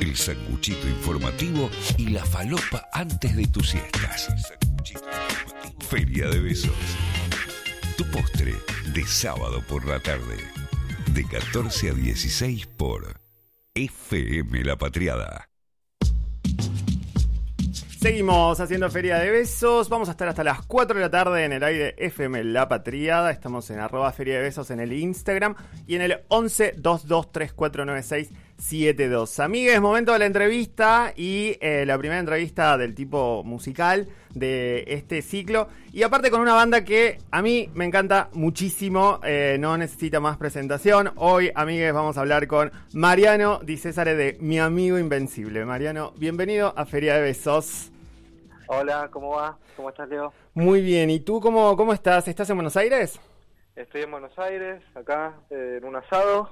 el sanguchito informativo y la falopa antes de tus siestas. Feria de Besos. Tu postre de sábado por la tarde. De 14 a 16 por FM La Patriada. Seguimos haciendo Feria de Besos. Vamos a estar hasta las 4 de la tarde en el aire FM La Patriada. Estamos en arroba Feria de Besos en el Instagram y en el 11 22 3496 72. Amigues, momento de la entrevista y eh, la primera entrevista del tipo musical de este ciclo. Y aparte con una banda que a mí me encanta muchísimo, eh, no necesita más presentación. Hoy, amigues, vamos a hablar con Mariano Di Césare de Mi Amigo Invencible. Mariano, bienvenido a Feria de Besos. Hola, ¿cómo va? ¿Cómo estás, Leo? Muy bien, ¿y tú cómo, cómo estás? ¿Estás en Buenos Aires? Estoy en Buenos Aires, acá, eh, en un asado.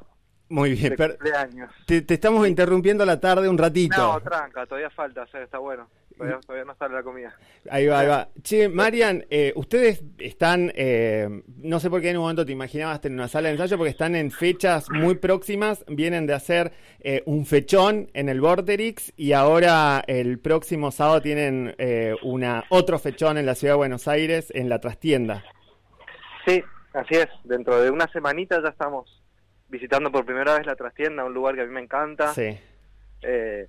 Muy bien, de cumpleaños. Te, te, estamos interrumpiendo la tarde un ratito. No, tranca, todavía falta, o sea, está bueno. Todavía, todavía, no sale la comida. Ahí va, ahí va. Che, Marian, eh, ustedes están, eh, no sé por qué en un momento te imaginabas en una sala de ensayo, porque están en fechas muy próximas, vienen de hacer eh, un fechón en el Vorterix y ahora el próximo sábado tienen eh, una otro fechón en la ciudad de Buenos Aires, en la trastienda. Sí, así es. Dentro de una semanita ya estamos visitando por primera vez la trastienda, un lugar que a mí me encanta. Sí. Eh,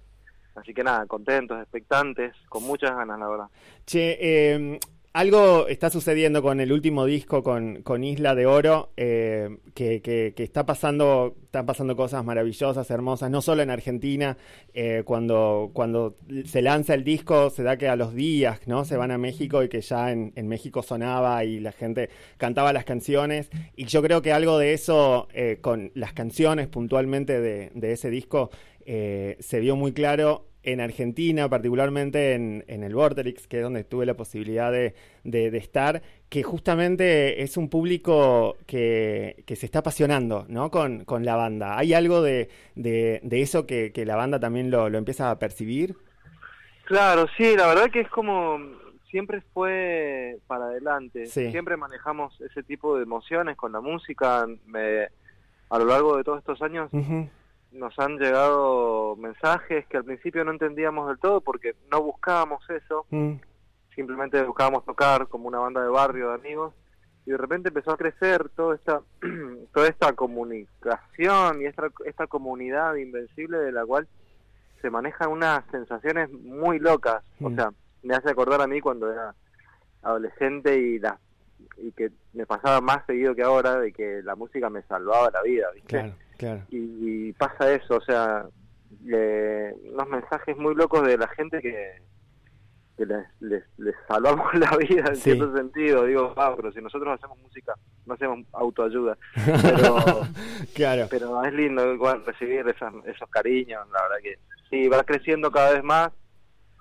así que nada, contentos, expectantes, con muchas ganas, la verdad. Che, eh, algo está sucediendo con el último disco, con, con Isla de Oro, eh, que, que, que, está pasando, están pasando cosas maravillosas, hermosas, no solo en Argentina, eh, cuando, cuando se lanza el disco se da que a los días, ¿no? Se van a México y que ya en, en México sonaba y la gente cantaba las canciones, y yo creo que algo de eso, eh, con las canciones puntualmente de, de ese disco, eh, se vio muy claro en Argentina, particularmente en, en el Vorterix, que es donde tuve la posibilidad de, de, de estar, que justamente es un público que, que se está apasionando ¿no? con, con, la banda. ¿Hay algo de, de eso que, que, la banda también lo, lo, empieza a percibir? Claro, sí, la verdad que es como siempre fue para adelante. Sí. Siempre manejamos ese tipo de emociones con la música. Me, a lo largo de todos estos años... Uh -huh nos han llegado mensajes que al principio no entendíamos del todo porque no buscábamos eso, mm. simplemente buscábamos tocar como una banda de barrio de amigos y de repente empezó a crecer toda esta toda esta comunicación y esta, esta comunidad invencible de la cual se manejan unas sensaciones muy locas, mm. o sea, me hace acordar a mí cuando era adolescente y la y que me pasaba más seguido que ahora de que la música me salvaba la vida, ¿viste? Claro. Claro. Y, y, pasa eso, o sea, eh, unos mensajes muy locos de la gente que, que les, les, les, salvamos la vida en sí. cierto sentido. Digo, wow, pero si nosotros hacemos música, no hacemos autoayuda. Pero, claro. pero es lindo igual recibir esas, esos cariños, la verdad que sí, va creciendo cada vez más,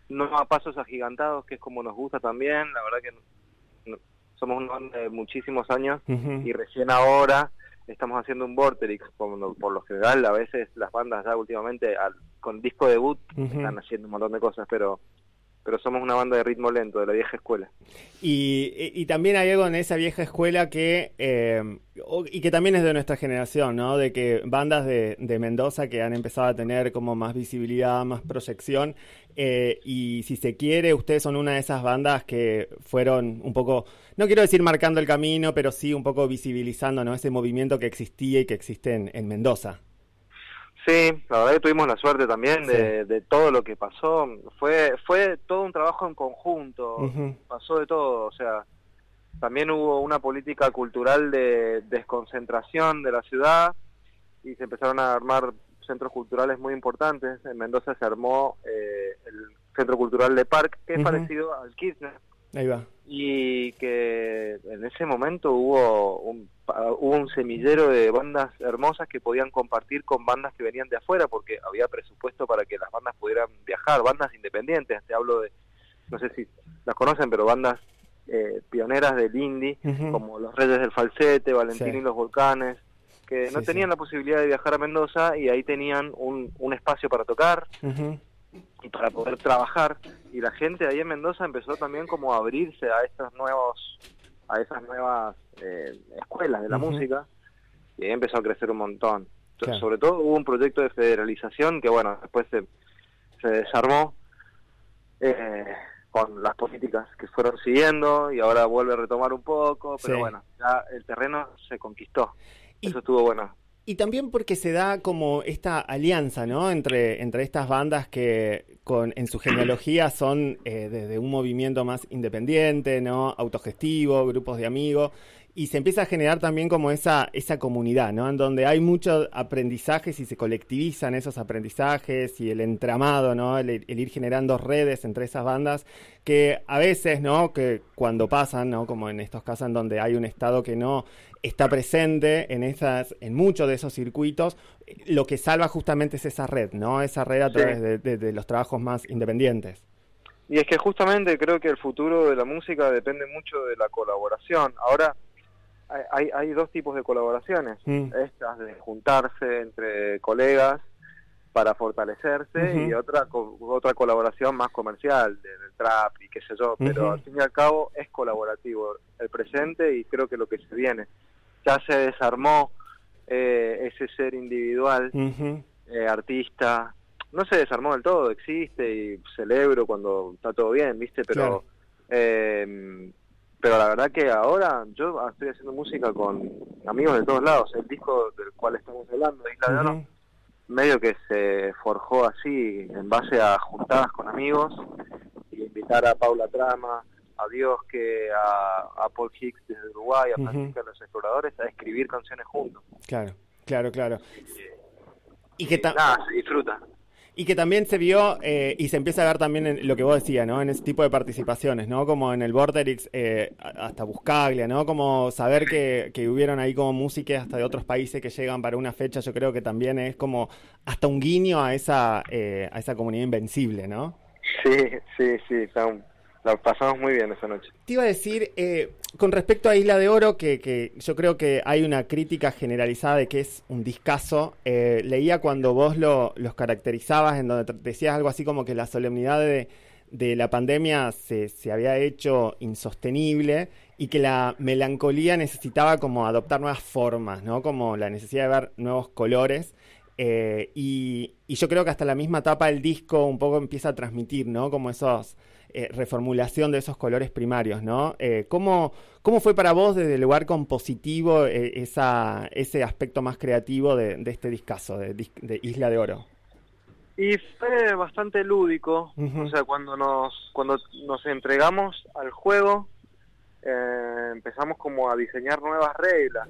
no a pasos agigantados, que es como nos gusta también, la verdad que no, somos una banda de muchísimos años uh -huh. y recién ahora estamos haciendo un Vorterix, por, por, lo general a veces las bandas ya últimamente al, con disco debut uh -huh. están haciendo un montón de cosas, pero pero somos una banda de ritmo lento, de la vieja escuela. Y, y también hay algo en esa vieja escuela que, eh, y que también es de nuestra generación, ¿no? De que bandas de, de Mendoza que han empezado a tener como más visibilidad, más proyección, eh, y si se quiere, ustedes son una de esas bandas que fueron un poco, no quiero decir marcando el camino, pero sí un poco visibilizando, ¿no? Ese movimiento que existía y que existe en, en Mendoza. Sí, la verdad que tuvimos la suerte también de, sí. de, todo lo que pasó. Fue fue todo un trabajo en conjunto, uh -huh. pasó de todo, o sea, también hubo una política cultural de desconcentración de la ciudad y se empezaron a armar centros culturales muy importantes. En Mendoza se armó eh, el Centro Cultural de Park, que es uh -huh. parecido al Kirchner. Ahí va. Y que en ese momento hubo un, hubo un semillero de bandas hermosas que podían compartir con bandas que venían de afuera, porque había presupuesto para que las bandas pudieran viajar, bandas independientes, te hablo de, no sé si las conocen, pero bandas eh, pioneras del indie, uh -huh. como Los Reyes del Falsete, Valentín sí. y los Volcanes, que no tenían sí. la posibilidad de viajar a Mendoza y ahí tenían un, un espacio para tocar. Uh -huh y para poder trabajar y la gente ahí en Mendoza empezó también como a abrirse a estos nuevos a esas nuevas eh, escuelas de la uh -huh. música y ahí empezó a crecer un montón Sobre todo hubo un proyecto de federalización que, bueno, después se, se desarmó eh, con las políticas que fueron siguiendo y ahora vuelve a retomar un poco, pero bueno, ya el terreno se conquistó. Eso estuvo bueno. Y también porque se da como esta alianza, ¿no? Entre, entre estas bandas que con, en su genealogía son eh, desde un movimiento más independiente, ¿no? Autogestivo, grupos de amigos. Y se empieza a generar también como esa, esa comunidad, ¿no? En donde hay muchos aprendizajes y se colectivizan esos aprendizajes y el entramado, ¿no? El, el, ir generando redes entre esas bandas que a veces, ¿no? Que cuando pasan, ¿no? Como en estos casos en donde hay un Estado que no está presente en esas, en muchos de esos circuitos. Lo que salva justamente es esa red, ¿no? Esa red a través de, los trabajos más independientes. Y es que justamente creo que el futuro de la música depende mucho de la colaboración. Ahora hay, hay dos tipos de colaboraciones. Mm. Estas de juntarse entre colegas para fortalecerse y otra otra colaboración más comercial del, trap y qué sé yo, pero al fin y al cabo es colaborativo el presente y creo que lo que se viene. Ya se desarmó eh, ese ser individual, eh, artista, no se desarmó del todo, existe y celebro cuando está todo bien, ¿viste? Pero, eh, pero la verdad que ahora yo estoy haciendo música con amigos de todos lados. El disco del cual estamos hablando, Isla de medio que se forjó así en base a juntadas con amigos y invitar a Paula Trama, a Dios que a, Paul Hicks desde Uruguay, a Francisco los Exploradores, a escribir canciones juntos. Claro, claro, claro. Y, que nada, se disfruta. Y que también se vio eh, y se empieza a ver también en lo que vos decías, ¿no? En ese tipo de participaciones, ¿no? Como en el Borderix, eh, hasta Buscaglia, ¿no? Como saber que, que hubieron ahí como músicas hasta de otros países que llegan para una fecha, yo creo que también es como hasta un guiño a esa, eh, a esa comunidad invencible, ¿no? Sí, sí, sí, está un la pasamos muy bien esa noche. Te iba a decir, eh, con respecto a Isla de Oro, que, que, yo creo que hay una crítica generalizada de que es un discazo. Eh, leía cuando vos lo, los caracterizabas, en donde decías algo así como que la solemnidad de, de la pandemia se, se, había hecho insostenible y que la melancolía necesitaba como adoptar nuevas formas, ¿no? Como la necesidad de ver nuevos colores. Eh, y, y, yo creo que hasta la misma tapa del disco un poco empieza a transmitir, ¿no? Como esos eh, reformulación de esos colores primarios, ¿no? Eh, ¿cómo, ¿Cómo fue para vos desde el lugar compositivo eh, esa, ese aspecto más creativo de, este discazo, de, Isla de Oro? Y fue bastante lúdico, o sea, cuando nos, cuando nos entregamos al juego, empezamos como a diseñar nuevas reglas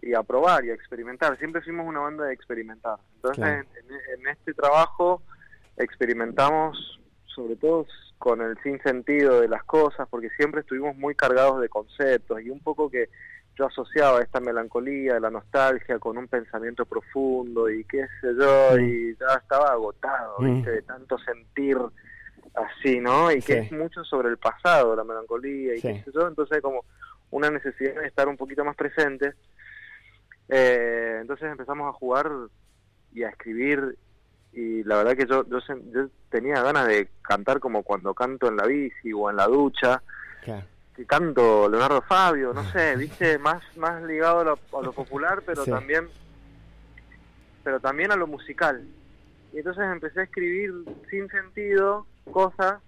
y a probar y a experimentar. Siempre fuimos una banda de experimentar. Entonces, en, en, este trabajo experimentamos sobre todo con el sinsentido de las cosas, porque siempre estuvimos muy cargados de conceptos y un poco que yo asociaba esta melancolía, la nostalgia con un pensamiento profundo y qué sé yo, y ya estaba agotado, ¿viste? De tanto sentir así, ¿no? Y que es mucho sobre el pasado, la melancolía y qué sé yo, entonces como una necesidad de estar un poquito más presente. Eh, entonces empezamos a jugar y a escribir y la verdad que yo, yo, tenía ganas de cantar como cuando canto en la bici o en la ducha, que canto Leonardo Fabio, no sé, viste, más, más ligado a lo, popular, pero también pero también a lo musical. Y entonces empecé a escribir sin sentido cosas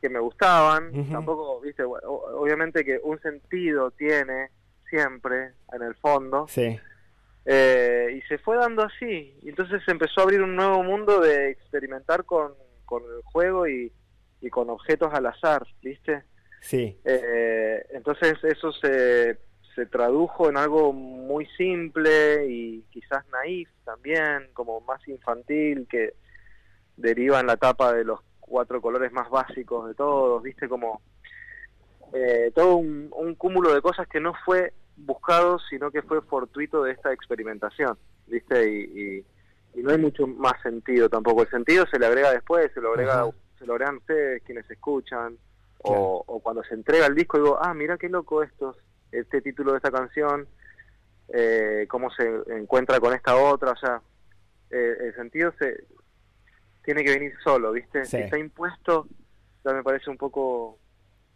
que me gustaban, tampoco, viste, obviamente que un sentido tiene siempre en el fondo. Sí eh, y se fue dando así. Y entonces se empezó a abrir un nuevo mundo de experimentar con, con el juego y, y con objetos al azar, ¿viste? Sí. Eh, entonces eso se, se tradujo en algo muy simple y quizás naif también, como más infantil, que deriva en la tapa de los cuatro colores más básicos de todos, ¿viste? Como eh, todo un, un cúmulo de cosas que no fue buscado, sino que fue fortuito de esta experimentación, ¿viste? Y, no hay mucho más sentido tampoco. El sentido se le agrega después, se lo agrega, se lo agregan ustedes quienes escuchan, o, cuando se entrega el disco digo, ah, mira qué loco esto, este título de esta canción, eh, cómo se encuentra con esta otra, o sea, eh, el sentido se tiene que venir solo, ¿viste? Si está impuesto, ya me parece un poco,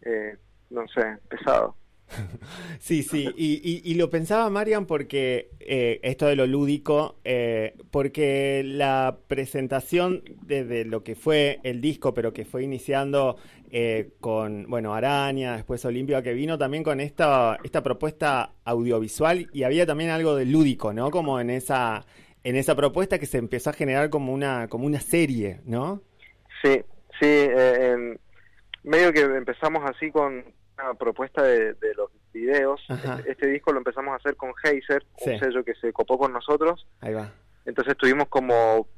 eh, no sé, pesado. Sí, sí, y, lo pensaba Marian porque eh, esto de lo lúdico, eh, porque la presentación de, lo que fue el disco, pero que fue iniciando eh, con, bueno, Araña, después Olimpia, que vino también con esta, esta propuesta audiovisual y había también algo de lúdico, ¿no? Como en esa, en esa propuesta que se empezó a generar como una, como una serie, ¿no? Sí, sí, medio que empezamos así con una propuesta de, los videos. Este, este, disco lo empezamos a hacer con Heiser, un sello que se copó con nosotros. Ahí va. Entonces tuvimos como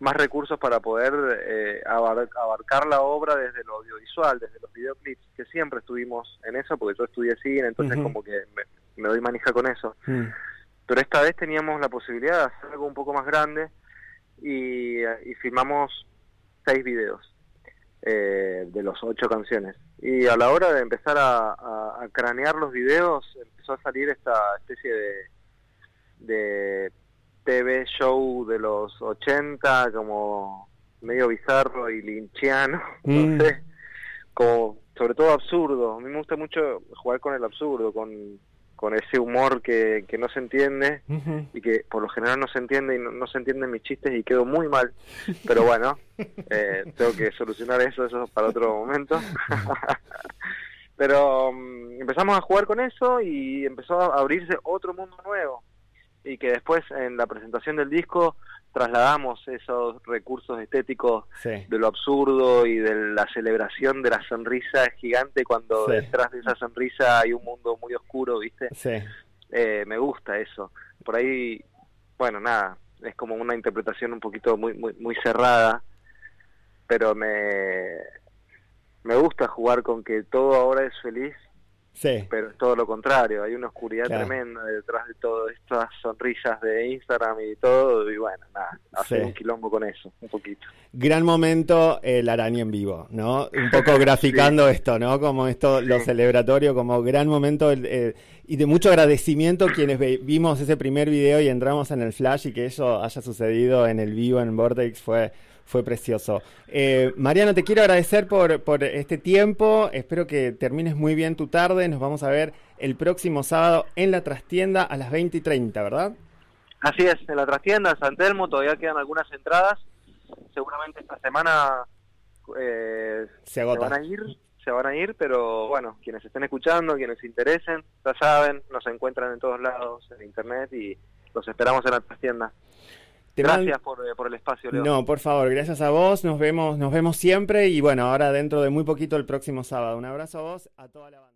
más recursos para poder eh, abarcar la obra desde lo audiovisual, desde los videoclips, que siempre estuvimos en eso, porque yo estudié cine, entonces como que me, doy manija con eso. Mm. Pero esta vez teníamos la posibilidad de hacer algo un poco más grande y, y filmamos seis videos. Eh, de los ocho canciones. Y a la hora de empezar a, cranear los videos, empezó a salir esta especie de, de TV show de los 80, como medio bizarro y linchiano, no mm. sé, como sobre todo absurdo. A mí me gusta mucho jugar con el absurdo, con con ese humor que, que no se entiende y que por lo general no se entiende y no, se entienden mis chistes y quedo muy mal. Pero bueno, eh, tengo que solucionar eso, eso para otro momento. Pero mm, empezamos a jugar con eso y empezó a abrirse otro mundo nuevo. Y que después en la presentación del disco trasladamos esos recursos estéticos de lo absurdo y de la celebración de la sonrisa gigante cuando detrás de esa sonrisa hay un mundo muy oscuro, ¿viste? Eh, me gusta eso. Por ahí, bueno, nada, es como una interpretación un poquito muy, muy, muy cerrada, pero me, me gusta jugar con que todo ahora es feliz Sí. Pero es todo lo contrario, hay una oscuridad tremenda detrás de todas estas sonrisas de Instagram y todo, y bueno, nada, hacer un quilombo con eso, un poquito. Gran momento el araña en vivo, ¿no? Un poco graficando esto, ¿no? Como esto, lo celebratorio, como gran momento y de mucho agradecimiento quienes vimos ese primer video y entramos en el flash y que eso haya sucedido en el vivo en Vortex fue fue precioso. Eh, Mariano, te quiero agradecer por, por este tiempo. Espero que termines muy bien tu tarde. Nos vamos a ver el próximo sábado en la trastienda a las 20 y 30, ¿verdad? Así es, en la trastienda, San Telmo, todavía quedan algunas entradas. Seguramente esta semana eh, se, van a ir, se van a ir, pero bueno, quienes estén escuchando, quienes se interesen, ya saben, nos encuentran en todos lados, en internet y los esperamos en la trastienda gracias eh, por, el espacio, Leo. No, por favor, gracias a vos. Nos vemos, nos vemos siempre y bueno, ahora dentro de muy poquito el próximo sábado. Un abrazo a vos, a toda la banda.